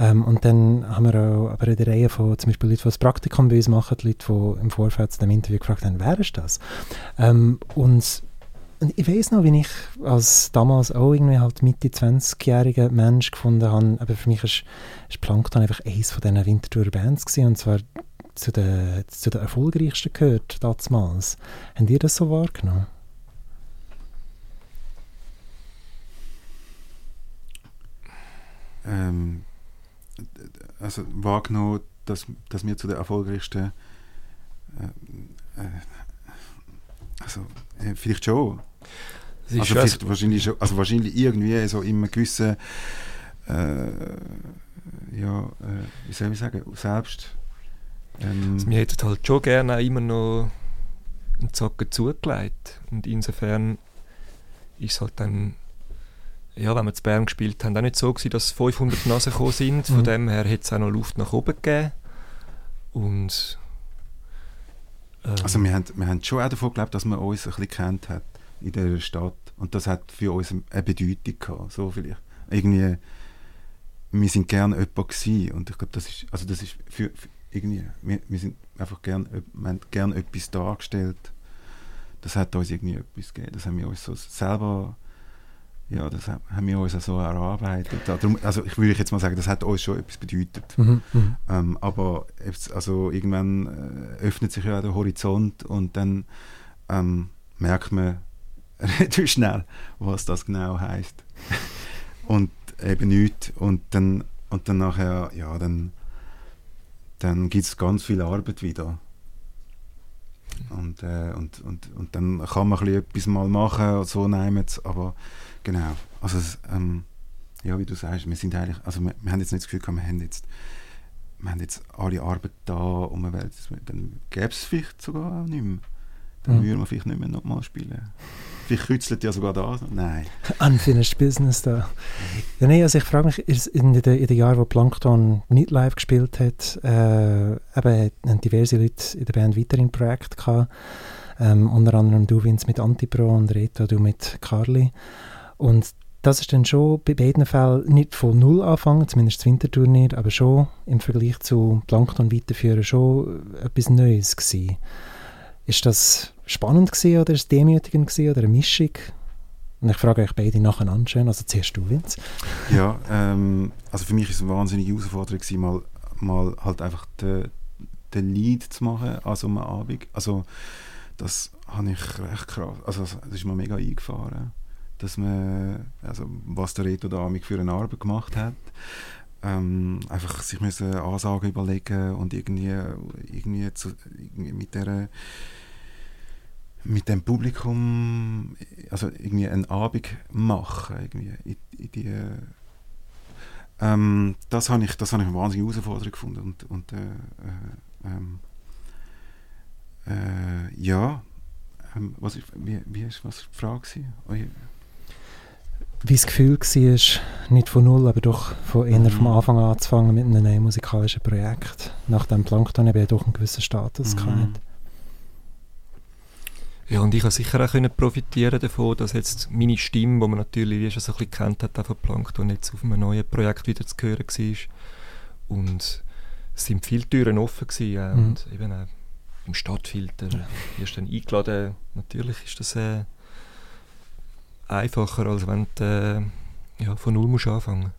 Ähm, und dann haben wir auch aber in der Reihe von zum Beispiel Leute, die das Praktikum bei uns machen, Leute, die im Vorfeld zu dem Interview gefragt haben, wer ist das? Ähm, und und ich weiß noch, wie ich als damals auch irgendwie halt Mitte 20-jähriger Mensch gefunden habe, aber für mich ist, ist Plankton einfach eines von diesen Winterthur Bands gewesen, und zwar zu den, zu den erfolgreichsten gehört damals. Habt ihr das so wahrgenommen? Ähm, also wahrgenommen, dass, dass wir zu den erfolgreichsten äh, äh, also vielleicht schon also, vielleicht, wahrscheinlich, schon, also wahrscheinlich irgendwie so immer gewissen, äh, ja, äh, wie soll ich sagen, selbst. Ähm, also wir hätten halt schon gerne immer noch einen Zacken zugelegt. Und insofern ist es halt dann, ja, wenn wir zu Bern gespielt haben, auch nicht so gewesen, dass 500 Nasen gekommen sind. Von mhm. dem her hätte es auch noch Luft nach oben gegeben. Und ähm, also wir haben, wir haben schon auch davon gelebt, dass man uns ein bisschen kennt hat in dieser Stadt. Und das hat für uns eine Bedeutung gehabt, so vielleicht. Irgendwie, wir sind gerne jemand gewesen. und ich glaube, das ist, also das ist für, für irgendwie, wir, wir sind einfach gern, wir haben gerne etwas dargestellt. Das hat uns irgendwie etwas gegeben. Das haben wir uns so selber, ja, das haben wir uns so erarbeitet. Darum, also ich würde jetzt mal sagen, das hat uns schon etwas bedeutet. Mhm, mhm. ähm, aber also irgendwann äh, öffnet sich ja der Horizont und dann ähm, merkt man, [laughs] relativ schnell, was das genau heißt. [laughs] und eben nichts. Und dann, und dann nachher, ja, dann, dann gibt es ganz viel Arbeit wieder. Und, äh, und, und, und dann kann man etwas mal machen, so nehmen aber genau. Also, ähm, ja, wie du sagst, wir sind eigentlich, also wir, wir haben jetzt nicht das Gefühl, wir haben jetzt, wir haben jetzt alle Arbeit da und wir werden, dann gäbe es vielleicht sogar auch nicht mehr. Dann mhm. würden wir vielleicht nicht mehr nochmal spielen. Vielleicht kützelt ja sogar da. Nein. [laughs] Unfinished Business da. Ja, nee, also ich frage mich, in den, in den Jahren, wo Plankton nicht live gespielt hat, äh, eben, haben diverse Leute in der Band weiterhin Projekte gehabt. Ähm, unter anderem du, Vince, mit Antipro und Reto, du mit Carly. Und das ist dann schon bei beiden Fällen nicht von Null anfangen, zumindest das Winterturnier, aber schon im Vergleich zu Plankton weiterführen schon etwas Neues gewesen. Ist das spannend gewesen oder ist es demütigend gewesen oder eine Mischung? Und ich frage euch beide nacheinander schön, also zuerst du, Vince. Ja, ähm, also für mich ist es eine wahnsinnige Herausforderung gewesen, mal, mal halt einfach den, den Lead zu machen an so einem Abend. Also das habe ich recht krass, also das ist mir mega eingefahren, dass man, also was der Reto da für eine Arbeit gemacht hat, ähm, einfach sich müssen Ansagen überlegen und irgendwie, irgendwie, zu, irgendwie mit der mit dem Publikum also irgendwie einen Abend machen irgendwie in, in die, ähm, das habe ich das habe ich eine wahnsinnige Herausforderung gefunden und, und äh, äh, ähm, äh, ja ähm, was wie, wie ist was die Frage oh, wie das Gefühl war, nicht von null, aber doch von eher mhm. vom Anfang an anzufangen mit einem neuen musikalischen Projekt, nachdem Plankton eben doch einen gewissen Status mhm. hatte. Ja, und ich habe sicher auch können profitieren davon, dass jetzt meine Stimme, die man natürlich wie schon so ein bisschen kennt hat, von Plankton jetzt auf einem neuen Projekt wieder zu hören war. Und es sind viele Türen offen gewesen, mhm. und eben auch im Stadtfilter wirst du dann eingeladen. Natürlich ist das äh, einfacher, als wenn du äh, ja, von null musst anfangen.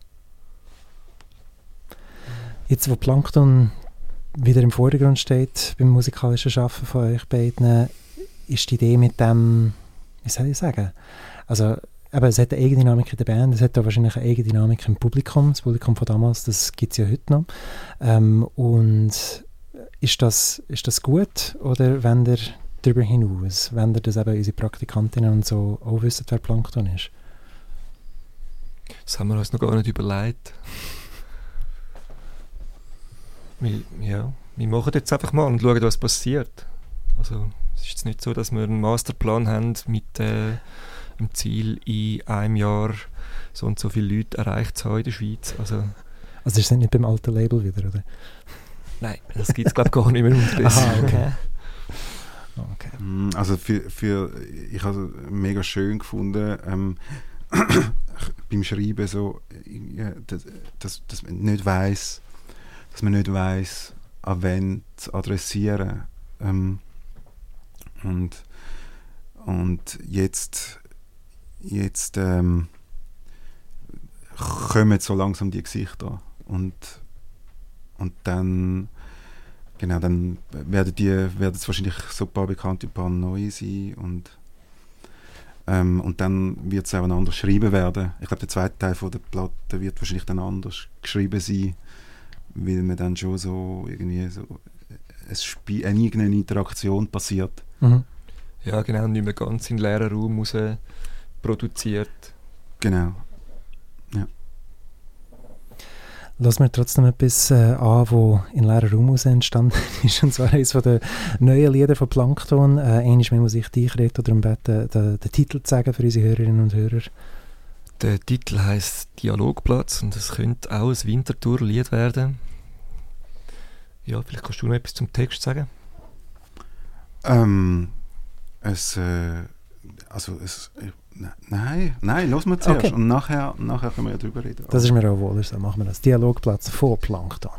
Jetzt, wo Plankton wieder im Vordergrund steht beim musikalischen Schaffen von euch beiden, ist die Idee mit dem, wie soll ich sagen, also aber es hat eine Eigendynamik in der Band, es hat auch wahrscheinlich eine Eigendynamik im Publikum, das Publikum von damals, das gibt es ja heute noch. Ähm, und ist das, ist das gut? Oder wenn ihr darüber hinaus, wenn ihr das eben unsere Praktikantinnen und so auch wissen, wer Plankton ist? Das haben wir uns noch gar nicht überlegt. wir, ja, wir machen jetzt einfach mal und schauen, was passiert. Also es ist jetzt nicht so, dass wir einen Masterplan haben mit äh, dem Ziel, in einem Jahr so und so viele Leute erreicht zu haben in der Schweiz. Also, also ihr seid nicht beim alten Label wieder, oder? Nein, das gibt es glaube ich gar nicht mehr. [laughs] Aha, okay. Mm, also für, für ich habe es mega schön gefunden, ähm, [clears throat] beim Schreiben so, ja, dass, dass, dass man nicht weiß, dass man nicht weiß, an wen zu adressieren. Ähm, und, und jetzt, jetzt ähm, kommen so langsam die Gesichter. Und, und dann, genau, dann werden die werden es wahrscheinlich so ein paar bekannte, ein paar neue sein. Und, ähm, und dann wird es auch anders geschrieben werden. Ich glaube, der zweite Teil von der Platte wird wahrscheinlich dann anders geschrieben sein, weil man dann schon so irgendwie so ein Spiel, eine irgendeine Interaktion passiert. Mhm. Ja, genau, nicht mehr ganz in den leeren Raum raus produziert. Genau. Ja. Lass mir trotzdem etwas äh, an, wo in leeren Raum entstanden [laughs] ist. Und zwar eines der neuen Lieder von Plankton. Äh, einmal mehr muss ich dich reden oder um beten, den, den Titel zu sagen für unsere Hörerinnen und Hörer. Der Titel heißt Dialogplatz und es könnte auch ein Wintertour-Lied werden. Ja, vielleicht kannst du noch etwas zum Text sagen. Ähm, es, äh, also es, äh, nein, nein, los mal zuerst okay. und nachher, nachher können wir ja drüber reden. Das ist mir auch wohl, so machen wir das. Dialogplatz vor Plankton.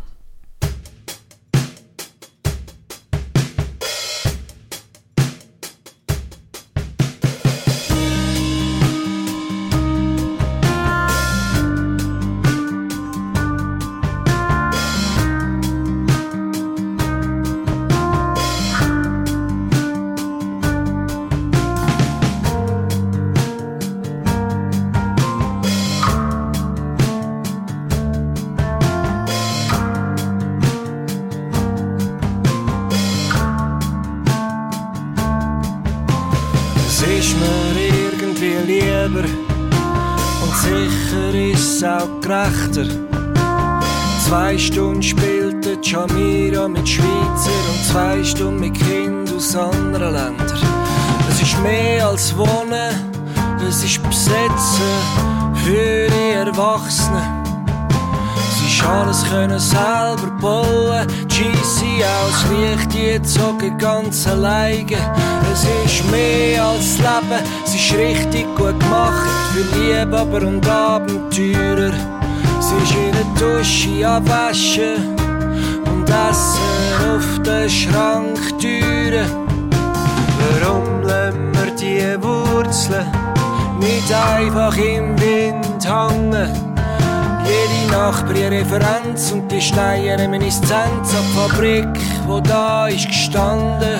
Aber und Abenteurer. Sie ist in der Dusche am Waschen und Essen auf den Schranktüren. Warum lassen wir die Wurzeln nicht einfach im Wind hängen? Jede Nacht ihre Referenz und die Steine Reminiszenz an Fabrik, wo da ist gestanden.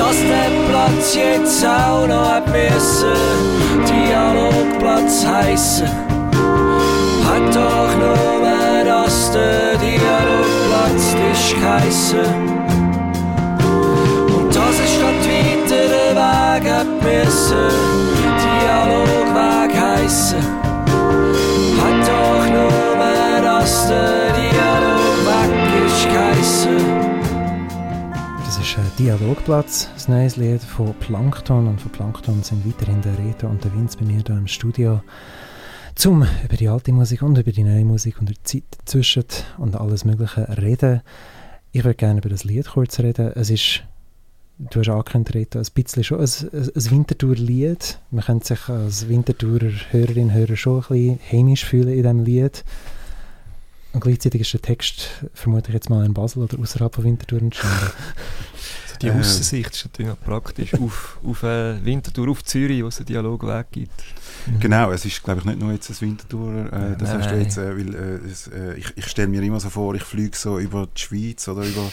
Und dass der Platz jetzt auch noch hat müssen, Dialogplatz heißen, hat doch nur dass der Dialogplatz ist geheißen. Weg hat müssen, Dialogweg heissen. Hat doch nur mehr, dass der Dialogweg Dialogplatz, ein neues Lied von Plankton. Und von Plankton sind weiterhin der Reto und der Vince bei mir hier im Studio zum über die alte Musik und über die neue Musik und die Zeit dazwischen und alles Mögliche reden. Ich würde gerne über das Lied kurz reden. Es ist du hast angekündigt, ein bisschen schon ein, ein Winterthur-Lied. Man könnte sich als Winterthurer Hörerin Hörer schon ein bisschen heimisch fühlen in diesem Lied. Und gleichzeitig ist der Text, vermute ich jetzt mal in Basel oder außerhalb von Winterthur entstanden. [laughs] Die äh. Aussicht ist natürlich auch praktisch auf, auf äh, Winterthur, auf Zürich, wo es einen Dialogweg gibt. Mhm. Genau, es ist glaube ich nicht nur jetzt ein Winterthur, äh, das nein, hast du jetzt, äh, weil äh, es, äh, ich, ich stelle mir immer so vor, ich fliege so über die Schweiz oder über,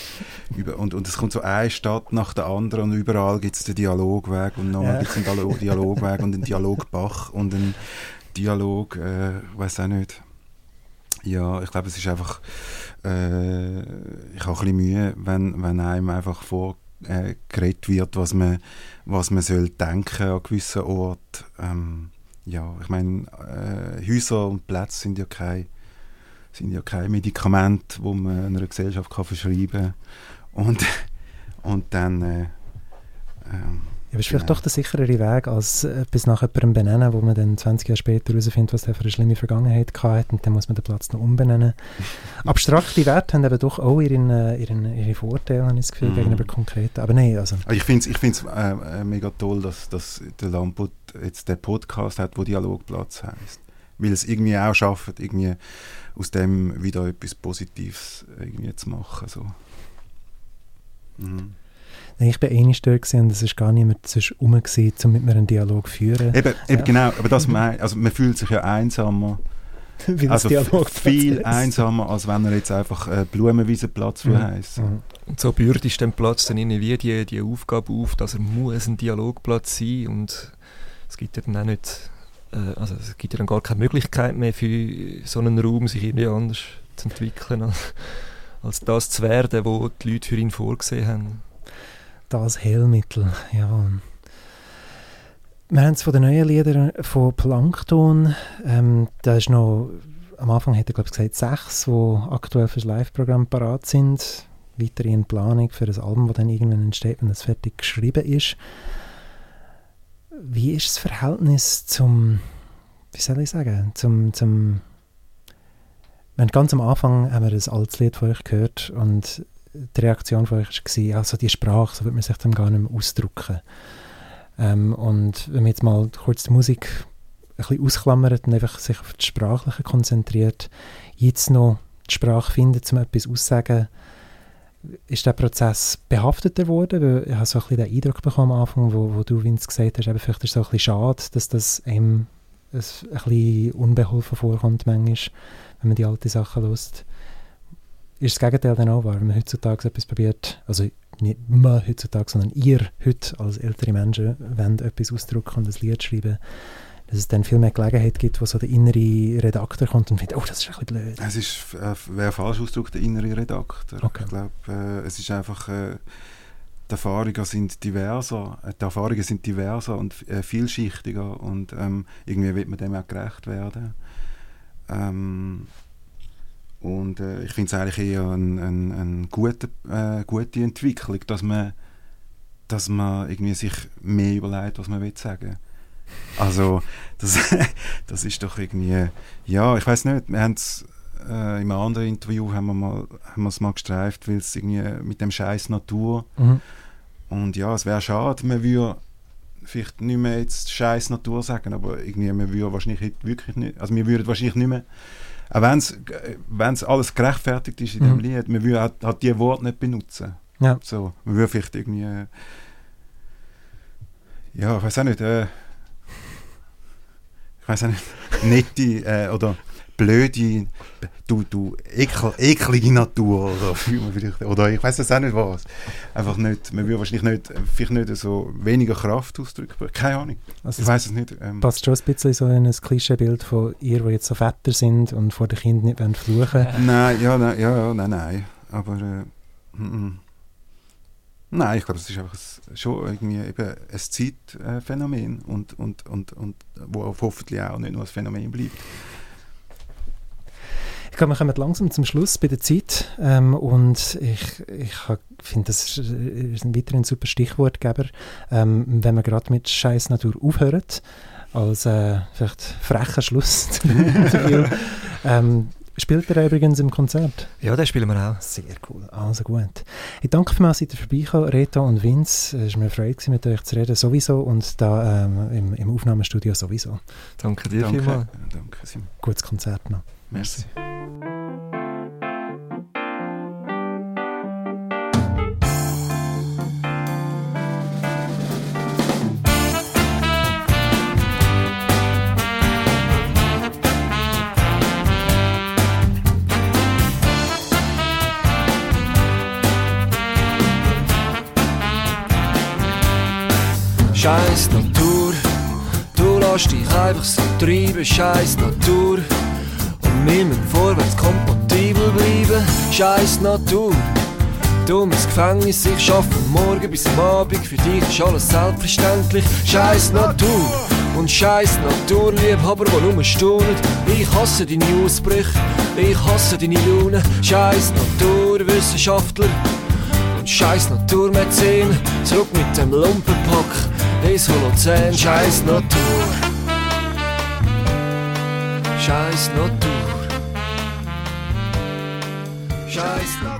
über und, und es kommt so eine Stadt nach der anderen und überall gibt es den Dialogweg und nochmal ja. gibt es einen Dialogweg und einen Dialogbach und einen Dialog, äh, ich weiß auch nicht. Ja, ich glaube, es ist einfach, äh, ich habe ein bisschen Mühe, wenn, wenn einem einfach vor äh, geredet wird, was man, was man soll denken an gewissen Orten. Ähm, ja, ich meine, äh, Häuser und Plätze sind ja kein, sind ja kein Medikament, wo man einer Gesellschaft kann verschreiben kann. Und, [laughs] und dann äh, ähm, aber es ist vielleicht doch der sicherere Weg, als etwas nach jemandem benennen, wo man dann 20 Jahre später herausfindet, was der für eine schlimme Vergangenheit hatte und dann muss man den Platz noch umbenennen. [laughs] Abstrakte Werte haben eben doch auch ihren, ihren, ihre Vorteile, habe ich das Gefühl, mm. gegenüber konkreten. Aber nein, also... Ich finde es ich find's, äh, äh, mega toll, dass, dass der Lamput jetzt den Podcast hat, wo Dialogplatz heißt, Weil es irgendwie auch schafft, irgendwie aus dem wieder etwas Positives irgendwie zu machen. So. Mhm. Ich war eh dort und es war gar niemand sonst rum, gewesen, um mit mir einen Dialog zu führen. Eben, eben ja. genau, aber das mein, also man fühlt sich ja einsamer. [laughs] also viel einsamer, als wenn er jetzt einfach äh, Blumenwiesenplatz mhm. heisst. Mhm. Und so bürdest den Platz dann irgendwie die, die Aufgabe auf, dass er muss ein Dialogplatz sein und es gibt ja dann auch nicht, äh, also es gibt ja dann gar keine Möglichkeit mehr für so einen Raum, sich irgendwie anders zu entwickeln, als, als das zu werden, was die Leute für ihn vorgesehen haben das Heilmittel, ja. Wir haben es von den neuen Liedern von Plankton. Ähm, da ist noch, am Anfang hätte er gesagt, sechs, die aktuell für das Live-Programm parat sind. Weitere in Planung für das Album, das dann irgendwann entsteht, wenn es fertig geschrieben ist. Wie ist das Verhältnis zum, wie soll ich sagen, zum, zum wenn ganz am Anfang haben wir das altes Lied von euch gehört und die Reaktion von euch war, also die Sprache, so würde man sich dann gar nicht mehr ausdrücken. Ähm, und wenn man jetzt mal kurz die Musik ein bisschen ausklammert und einfach sich auf das Sprachliche konzentriert, jetzt noch die Sprache findet, um etwas auszusagen, ist der Prozess behafteter geworden? Weil ich habe so ein bisschen den Eindruck bekommen am Anfang, wo, wo du, Vince, gesagt hast, eben, vielleicht ist es so ein bisschen schade, dass das einem ein, ein bisschen unbeholfen vorkommt manchmal, wenn man die alten Sachen hört ist das Gegenteil dann auch wahr, wenn man heutzutage etwas probiert, also nicht man heutzutage, sondern ihr heute als ältere Menschen wollt etwas ausdrücken und ein Lied schreiben, dass es dann viel mehr Gelegenheit gibt, wo so der innere Redakteur kommt und findet, oh, das ist ein bisschen blöd. Es ist, äh, wäre falsch ausgedrückt, der innere Redakteur. Okay. Ich glaube, äh, es ist einfach, äh, die Erfahrungen sind diverser, äh, die Erfahrungen sind diverser und äh, vielschichtiger und ähm, irgendwie wird man dem auch gerecht werden. Ähm, und äh, ich finde es eigentlich eher eine ein, ein gute, äh, gute Entwicklung, dass man dass man irgendwie sich mehr überlegt, was man will sagen. Also das, [laughs] das ist doch irgendwie, ja, ich weiß nicht, wir haben es äh, in einem anderen Interview haben wir mal, haben wir es mal gestreift, weil es irgendwie mit dem Scheiß Natur Mhm. und ja, es wäre schade, man würde vielleicht nicht mehr jetzt Scheiß Natur sagen, aber irgendwie, man würde wahrscheinlich wirklich nicht, also wir würden wahrscheinlich nicht mehr, auch wenn es alles gerechtfertigt ist in dem Mhm. Lied, man würde halt, halt die Worte nicht benutzen. Ja. So, man würde vielleicht irgendwie, äh, ja, ich weiß auch nicht, äh, ich weiß auch nicht, [laughs] nette äh, oder blöde, du, du ekel, eklige Natur oder, oder ich weiß es auch nicht was. Einfach nicht, man würde wahrscheinlich nicht, vielleicht nicht so weniger Kraft ausdrücken, keine Ahnung, Also ich weiß es nicht. Ähm, passt schon ein bisschen so in ein Klischeebild von ihr, die jetzt so Väter sind und vor den Kindern nicht wollen fluchen [laughs] Nein, ja, nein, ja, nein, nein. Aber äh, mm, mm. nein, ich glaube, es ist einfach ein, schon irgendwie eben ein Zeitphänomen und, und, und, und wo hoffentlich auch nicht nur ein Phänomen bleibt. Ich glaube, wir kommen langsam zum Schluss bei der Zeit ähm, und ich, ich finde, das ist, ein weiterer super Stichwortgeber, ähm, wenn wir gerade mit Scheiß Natur aufhören, als äh, vielleicht frecher Schluss [laughs] zum Interview. ähm, spielt er übrigens im Konzert? Ja, den spielen wir auch. Sehr cool, also gut. Ich danke vielmals, dass ihr vorbeigekommen Reto und Vince. Es war mir eine Freude, mit euch zu reden, sowieso, und da ähm, im, im Aufnahmestudio sowieso. Danke dir Danke, vielmals. danke. Gutes Konzert noch. Merci. Scheiß Natur, du lässt dich einfach so treiben, Scheiß Natur. Müssen vorwärts kompatibel bleiben, Scheiß Natur. Dummes Gefängnis, ich schaffe morgen bis am Abend, für dich ist alles selbstverständlich, Scheiß Natur. Und Scheiß Naturliebhaber, die nur staunen, ich hasse deine Ausbrüche, ich hasse deine Laune, Scheiß Naturwissenschaftler. Und scheiß Naturmedizin, zurück mit dem Lumpenpack ins Holozän, scheiß Natur. Scheiß Natur. Scheiß Natur.